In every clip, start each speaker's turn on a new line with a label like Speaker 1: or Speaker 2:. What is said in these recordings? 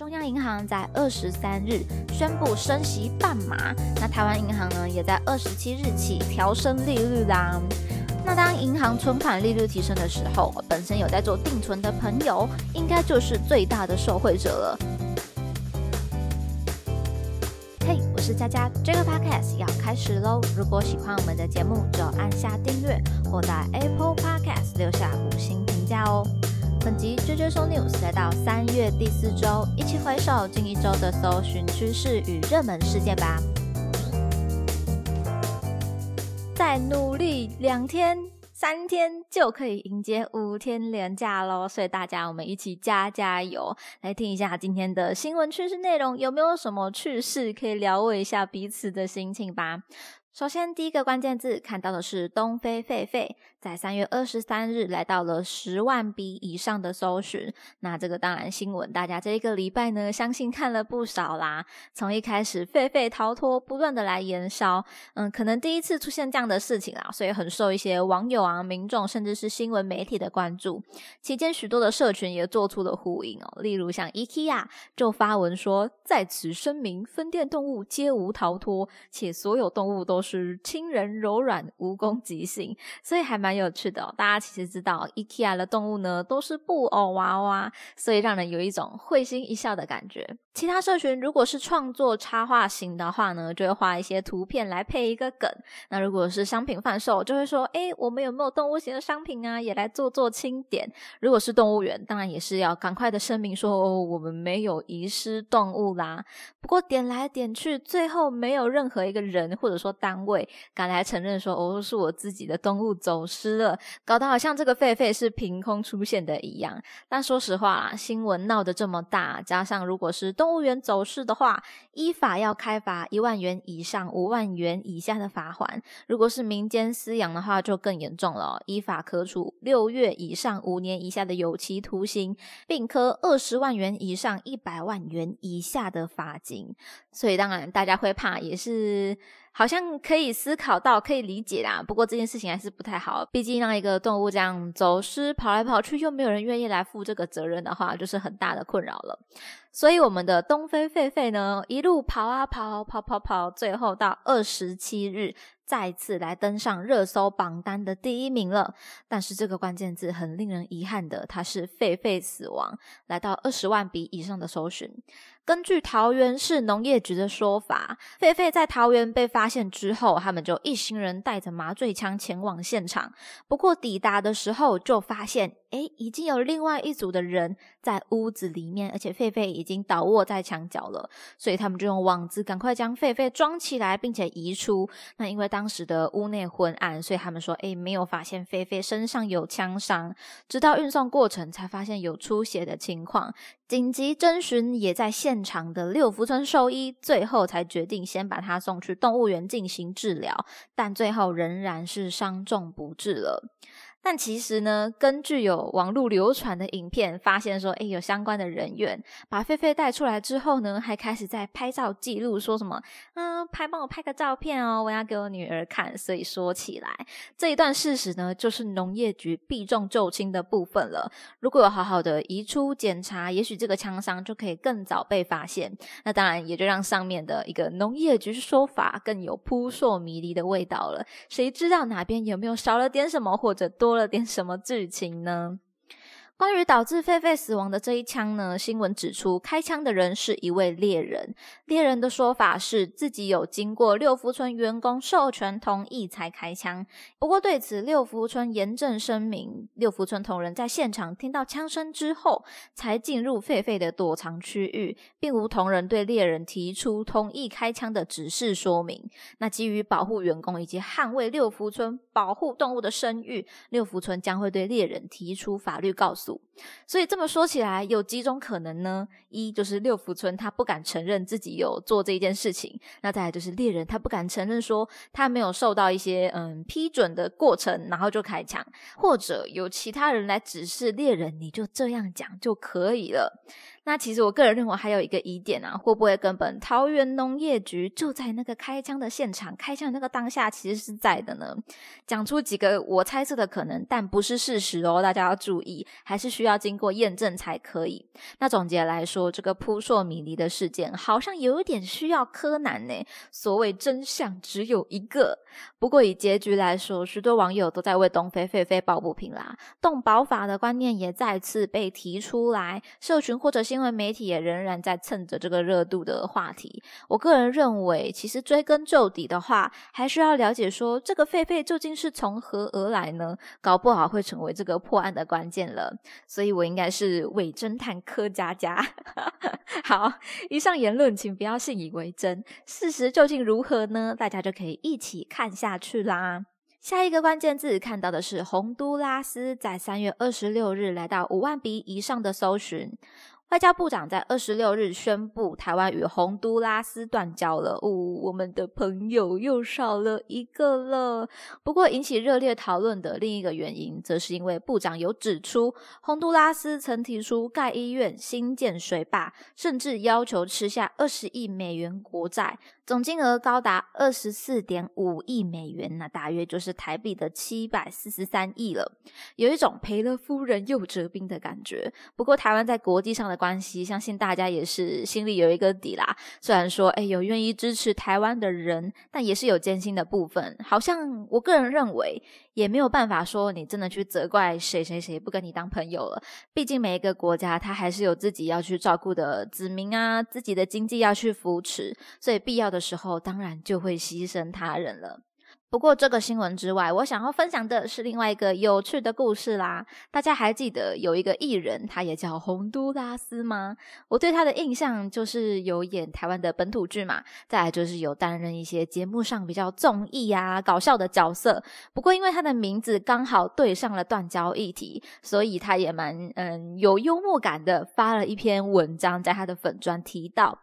Speaker 1: 中央银行在二十三日宣布升息半码，那台湾银行呢也在二十七日起调升利率啦。那当银行存款利率提升的时候，本身有在做定存的朋友，应该就是最大的受惠者了。嘿，我是佳佳，这个 podcast 要开始喽！如果喜欢我们的节目，就按下订阅或在 Apple Podcast 留下。本集追追收 news 来到三月第四周，一起回首近一周的搜寻趋势与热门事件吧。再努力两天、三天就可以迎接五天连假喽！所以大家我们一起加加油，来听一下今天的新闻趋势内容，有没有什么趣事可以聊慰一下彼此的心情吧？首先，第一个关键字看到的是东非狒狒，在三月二十三日来到了十万笔以上的搜寻。那这个当然新闻，大家这一个礼拜呢，相信看了不少啦。从一开始狒狒逃脱，不断的来延烧，嗯，可能第一次出现这样的事情啊，所以很受一些网友啊、民众甚至是新闻媒体的关注。期间，许多的社群也做出了呼应哦，例如像 IKEA 就发文说，在此声明，分店动物皆无逃脱，且所有动物都。是亲人柔软无攻击性，所以还蛮有趣的。大家其实知道，IKEA 的动物呢都是布偶娃娃，所以让人有一种会心一笑的感觉。其他社群如果是创作插画型的话呢，就会画一些图片来配一个梗。那如果是商品贩售，就会说：“哎，我们有没有动物型的商品啊？也来做做清点。”如果是动物园，当然也是要赶快的声明说：“哦我们没有遗失动物啦。”不过点来点去，最后没有任何一个人或者说大单位赶来承认说：“哦，是我自己的动物走失了。”搞得好像这个狒狒是凭空出现的一样。但说实话啦，新闻闹得这么大，加上如果是动物园走失的话，依法要开罚一万元以上五万元以下的罚款；如果是民间饲养的话，就更严重了，依法可处六月以上五年以下的有期徒刑，并科二十万元以上一百万元以下的罚金。所以，当然大家会怕，也是。好像可以思考到，可以理解啦。不过这件事情还是不太好，毕竟让一个动物这样走失、跑来跑去，又没有人愿意来负这个责任的话，就是很大的困扰了。所以我们的东非狒狒呢，一路跑啊跑，跑跑跑，最后到二十七日。再次来登上热搜榜单的第一名了，但是这个关键字很令人遗憾的，它是狒狒死亡，来到二十万笔以上的搜寻。根据桃园市农业局的说法，狒狒在桃园被发现之后，他们就一行人带着麻醉枪前往现场。不过抵达的时候就发现，哎，已经有另外一组的人在屋子里面，而且狒狒已经倒卧在墙角了，所以他们就用网子赶快将狒狒装起来，并且移出。那因为当时的屋内昏暗，所以他们说：“哎，没有发现狒狒身上有枪伤，直到运送过程才发现有出血的情况。紧急征询也在现场的六福村兽医，最后才决定先把他送去动物园进行治疗，但最后仍然是伤重不治了。”但其实呢，根据有网络流传的影片，发现说，哎，有相关的人员把狒狒带出来之后呢，还开始在拍照记录，说什么，嗯，拍帮我拍个照片哦，我要给我女儿看。所以说起来，这一段事实呢，就是农业局避重就轻的部分了。如果有好好的移出检查，也许这个枪伤就可以更早被发现。那当然也就让上面的一个农业局说法更有扑朔迷离的味道了。谁知道哪边有没有少了点什么，或者多？说了点什么剧情呢？关于导致狒狒死亡的这一枪呢？新闻指出，开枪的人是一位猎人。猎人的说法是自己有经过六福村员工授权同意才开枪。不过对此，六福村严正声明，六福村同仁在现场听到枪声之后，才进入狒狒的躲藏区域，并无同仁对猎人提出同意开枪的指示说明。那基于保护员工以及捍卫六福村保护动物的声誉，六福村将会对猎人提出法律告诉。所以这么说起来，有几种可能呢？一就是六福村他不敢承认自己有做这件事情，那再来就是猎人他不敢承认说他没有受到一些嗯批准的过程，然后就开枪，或者有其他人来指示猎人，你就这样讲就可以了。那其实我个人认为还有一个疑点啊，会不会根本桃园农业局就在那个开枪的现场，开枪的那个当下其实是在的呢？讲出几个我猜测的可能，但不是事实哦，大家要注意，还是需要经过验证才可以。那总结来说，这个扑朔迷离的事件好像有点需要柯南呢。所谓真相只有一个，不过以结局来说，许多网友都在为东非狒狒抱不平啦，动保法的观念也再次被提出来，社群或者新闻媒体也仍然在蹭着这个热度的话题。我个人认为，其实追根究底的话，还需要了解说这个狒狒究竟是从何而来呢？搞不好会成为这个破案的关键了。所以我应该是伪侦探柯佳佳。好，以上言论请不要信以为真，事实究竟如何呢？大家就可以一起看下去啦。下一个关键字看到的是洪都拉斯，在三月二十六日来到五万笔以上的搜寻。外交部长在二十六日宣布，台湾与洪都拉斯断交了。哦，我们的朋友又少了一个了。不过，引起热烈讨论的另一个原因，则是因为部长有指出，洪都拉斯曾提出盖医院、新建水坝，甚至要求吃下二十亿美元国债。总金额高达二十四点五亿美元，那大约就是台币的七百四十三亿了，有一种赔了夫人又折兵的感觉。不过台湾在国际上的关系，相信大家也是心里有一个底啦。虽然说，哎，有愿意支持台湾的人，但也是有艰辛的部分。好像我个人认为。也没有办法说你真的去责怪谁谁谁不跟你当朋友了。毕竟每一个国家，它还是有自己要去照顾的子民啊，自己的经济要去扶持，所以必要的时候，当然就会牺牲他人了。不过，这个新闻之外，我想要分享的是另外一个有趣的故事啦。大家还记得有一个艺人，他也叫洪都拉斯吗？我对他的印象就是有演台湾的本土剧嘛，再来就是有担任一些节目上比较综艺啊、搞笑的角色。不过，因为他的名字刚好对上了断交议题，所以他也蛮嗯有幽默感的，发了一篇文章在他的粉专提到，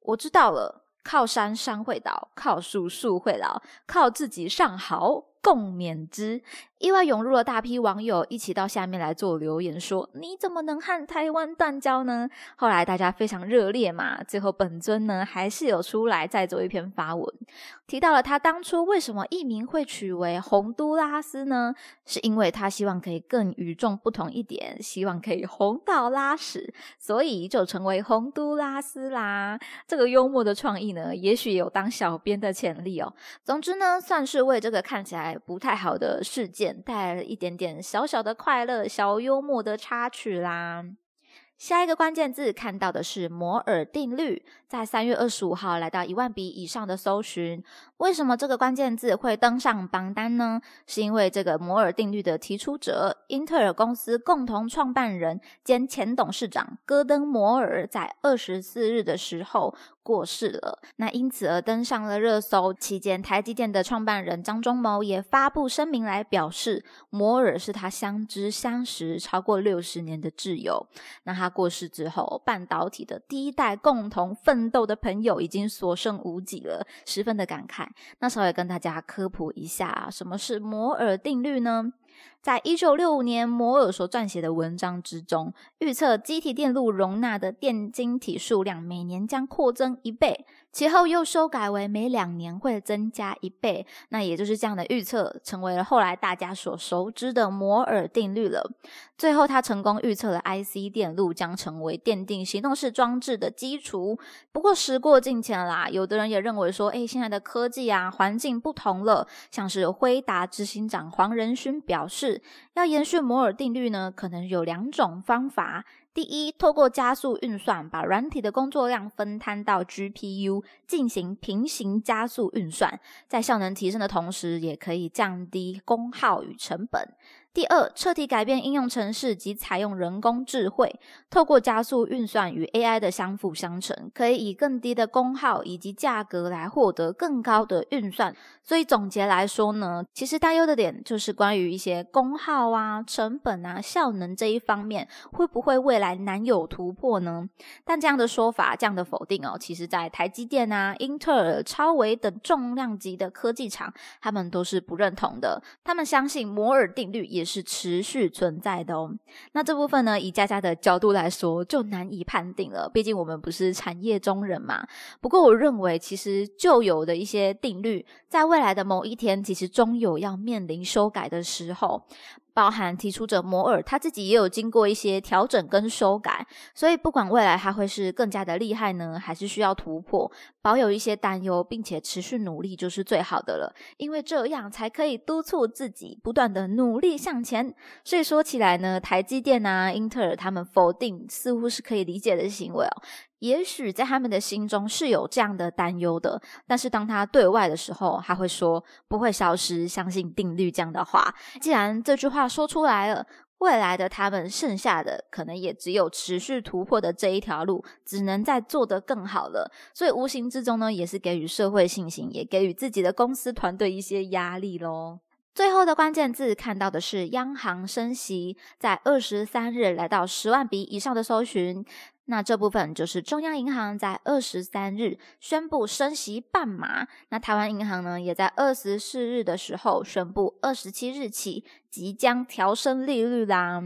Speaker 1: 我知道了。靠山山会倒，靠树树会老，靠自己上好共勉之。意外涌入了大批网友，一起到下面来做留言，说你怎么能和台湾断交呢？后来大家非常热烈嘛，最后本尊呢还是有出来再做一篇发文，提到了他当初为什么艺名会取为洪都拉斯呢？是因为他希望可以更与众不同一点，希望可以红到拉屎，所以就成为洪都拉斯啦。这个幽默的创意呢，也许有当小编的潜力哦。总之呢，算是为这个看起来不太好的事件。带来了一点点小小的快乐、小幽默的插曲啦。下一个关键字看到的是摩尔定律，在三月二十五号来到一万笔以上的搜寻。为什么这个关键字会登上榜单呢？是因为这个摩尔定律的提出者，英特尔公司共同创办人兼前董事长戈登摩尔，在二十四日的时候。过世了，那因此而登上了热搜。期间，台积电的创办人张忠谋也发布声明来表示，摩尔是他相知相识超过六十年的挚友。那他过世之后，半导体的第一代共同奋斗的朋友已经所剩无几了，十分的感慨。那稍微跟大家科普一下，什么是摩尔定律呢？在一九六五年，摩尔所撰写的文章之中，预测机体电路容纳的电晶体数量每年将扩增一倍。其后又修改为每两年会增加一倍，那也就是这样的预测，成为了后来大家所熟知的摩尔定律了。最后，他成功预测了 IC 电路将成为奠定行动式装置的基础。不过时过境迁啦，有的人也认为说，哎，现在的科技啊，环境不同了。像是辉达执行长黄仁勋表表示，要延续摩尔定律呢，可能有两种方法。第一，透过加速运算，把软体的工作量分摊到 GPU 进行平行加速运算，在效能提升的同时，也可以降低功耗与成本。第二，彻底改变应用程式及采用人工智慧，透过加速运算与 AI 的相辅相成，可以以更低的功耗以及价格来获得更高的运算。所以总结来说呢，其实担忧的点就是关于一些功耗啊、成本啊、效能这一方面，会不会未来难有突破呢？但这样的说法、这样的否定哦，其实在台积电啊、英特尔、超微等重量级的科技厂，他们都是不认同的。他们相信摩尔定律也。也是持续存在的哦。那这部分呢，以佳佳的角度来说，就难以判定了。毕竟我们不是产业中人嘛。不过我认为，其实旧有的一些定律，在未来的某一天，其实终有要面临修改的时候。包含提出者摩尔他自己也有经过一些调整跟修改，所以不管未来他会是更加的厉害呢，还是需要突破，保有一些担忧，并且持续努力就是最好的了，因为这样才可以督促自己不断的努力向前。所以说起来呢，台积电啊、英特尔他们否定似乎是可以理解的行为哦。也许在他们的心中是有这样的担忧的，但是当他对外的时候，他会说不会消失，相信定律这样的话。既然这句话说出来了，未来的他们剩下的可能也只有持续突破的这一条路，只能再做得更好了。所以无形之中呢，也是给予社会信心，也给予自己的公司团队一些压力喽。最后的关键字看到的是央行升息，在二十三日来到十万笔以上的搜寻。那这部分就是中央银行在二十三日宣布升息半码，那台湾银行呢也在二十四日的时候宣布二十七日起即将调升利率啦。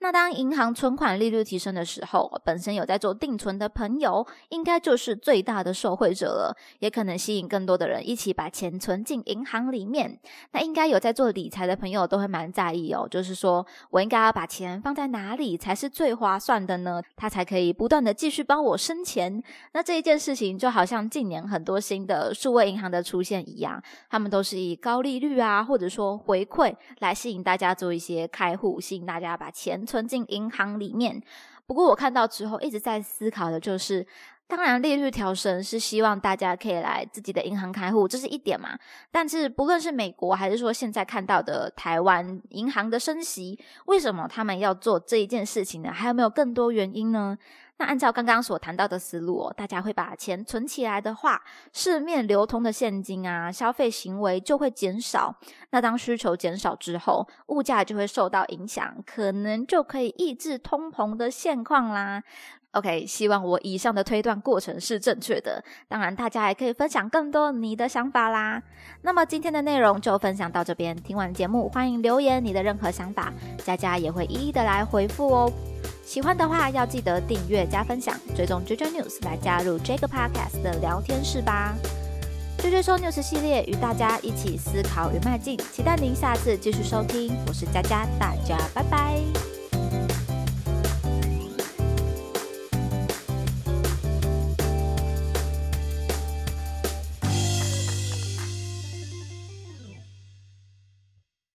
Speaker 1: 那当银行存款利率提升的时候，本身有在做定存的朋友，应该就是最大的受惠者了，也可能吸引更多的人一起把钱存进银行里面。那应该有在做理财的朋友都会蛮在意哦，就是说我应该要把钱放在哪里才是最划算的呢？它才可以不断的继续帮我生钱。那这一件事情就好像近年很多新的数位银行的出现一样，他们都是以高利率啊，或者说回馈来吸引大家做一些开户，吸引大家把钱。存进银行里面，不过我看到之后一直在思考的就是，当然利率调升是希望大家可以来自己的银行开户，这是一点嘛。但是不论是美国还是说现在看到的台湾银行的升息，为什么他们要做这一件事情呢？还有没有更多原因呢？那按照刚刚所谈到的思路，大家会把钱存起来的话，市面流通的现金啊，消费行为就会减少。那当需求减少之后，物价就会受到影响，可能就可以抑制通膨的现况啦。OK，希望我以上的推断过程是正确的。当然，大家还可以分享更多你的想法啦。那么今天的内容就分享到这边，听完节目欢迎留言你的任何想法，佳佳也会一一的来回复哦。喜欢的话要记得订阅加分享，追踪 JJ News 来加入这个 Podcast 的聊天室吧。JJ 说 News 系列与大家一起思考与迈进，期待您下次继续收听。我是佳佳，大家拜拜。